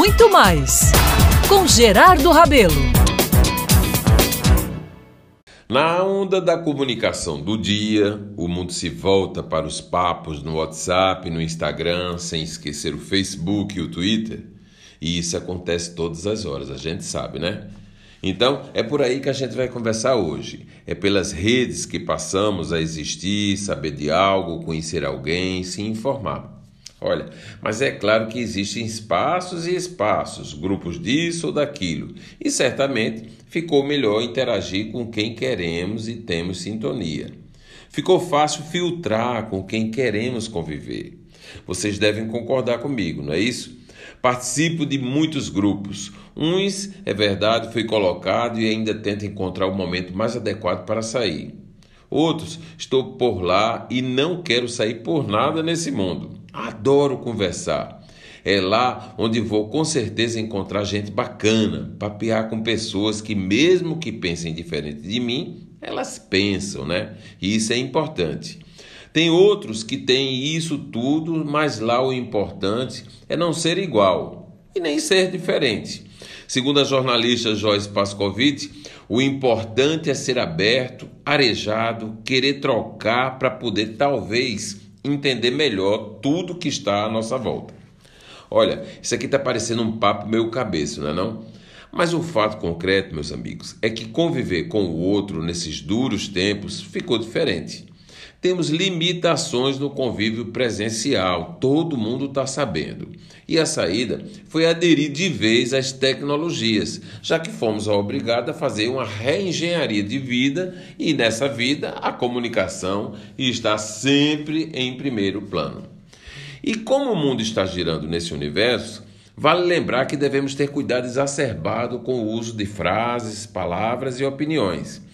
muito mais com Gerardo Rabelo. Na onda da comunicação do dia, o mundo se volta para os papos no WhatsApp, no Instagram, sem esquecer o Facebook e o Twitter. E isso acontece todas as horas, a gente sabe, né? Então, é por aí que a gente vai conversar hoje. É pelas redes que passamos a existir, saber de algo, conhecer alguém, se informar. Olha, mas é claro que existem espaços e espaços, grupos disso ou daquilo, e certamente ficou melhor interagir com quem queremos e temos sintonia. Ficou fácil filtrar com quem queremos conviver. Vocês devem concordar comigo, não é isso? Participo de muitos grupos. Uns, é verdade, fui colocado e ainda tento encontrar o momento mais adequado para sair. Outros, estou por lá e não quero sair por nada nesse mundo. Adoro conversar. É lá onde vou com certeza encontrar gente bacana, papear com pessoas que, mesmo que pensem diferente de mim, elas pensam, né? E isso é importante. Tem outros que têm isso tudo, mas lá o importante é não ser igual e nem ser diferente. Segundo a jornalista Joyce Pascovitch, o importante é ser aberto, arejado, querer trocar para poder talvez entender melhor tudo que está à nossa volta. Olha, isso aqui está parecendo um papo meio cabeça, não é não? Mas o fato concreto, meus amigos, é que conviver com o outro nesses duros tempos ficou diferente. Temos limitações no convívio presencial, todo mundo está sabendo. E a saída foi aderir de vez às tecnologias, já que fomos obrigados a fazer uma reengenharia de vida e nessa vida a comunicação está sempre em primeiro plano. E como o mundo está girando nesse universo, vale lembrar que devemos ter cuidado exacerbado com o uso de frases, palavras e opiniões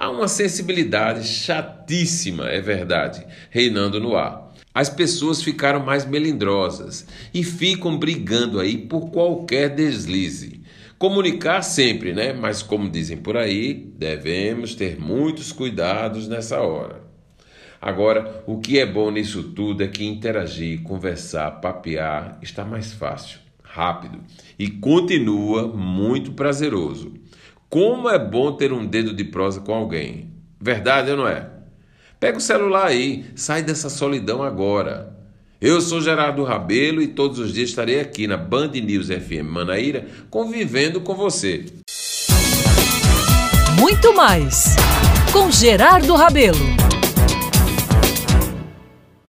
Há uma sensibilidade chatíssima, é verdade, reinando no ar. As pessoas ficaram mais melindrosas e ficam brigando aí por qualquer deslize. Comunicar sempre, né? Mas como dizem por aí, devemos ter muitos cuidados nessa hora. Agora, o que é bom nisso tudo é que interagir, conversar, papear está mais fácil, rápido e continua muito prazeroso. Como é bom ter um dedo de prosa com alguém. Verdade ou não é? Pega o celular aí, sai dessa solidão agora. Eu sou Gerardo Rabelo e todos os dias estarei aqui na Band News FM Manaíra convivendo com você. Muito mais com Gerardo Rabelo.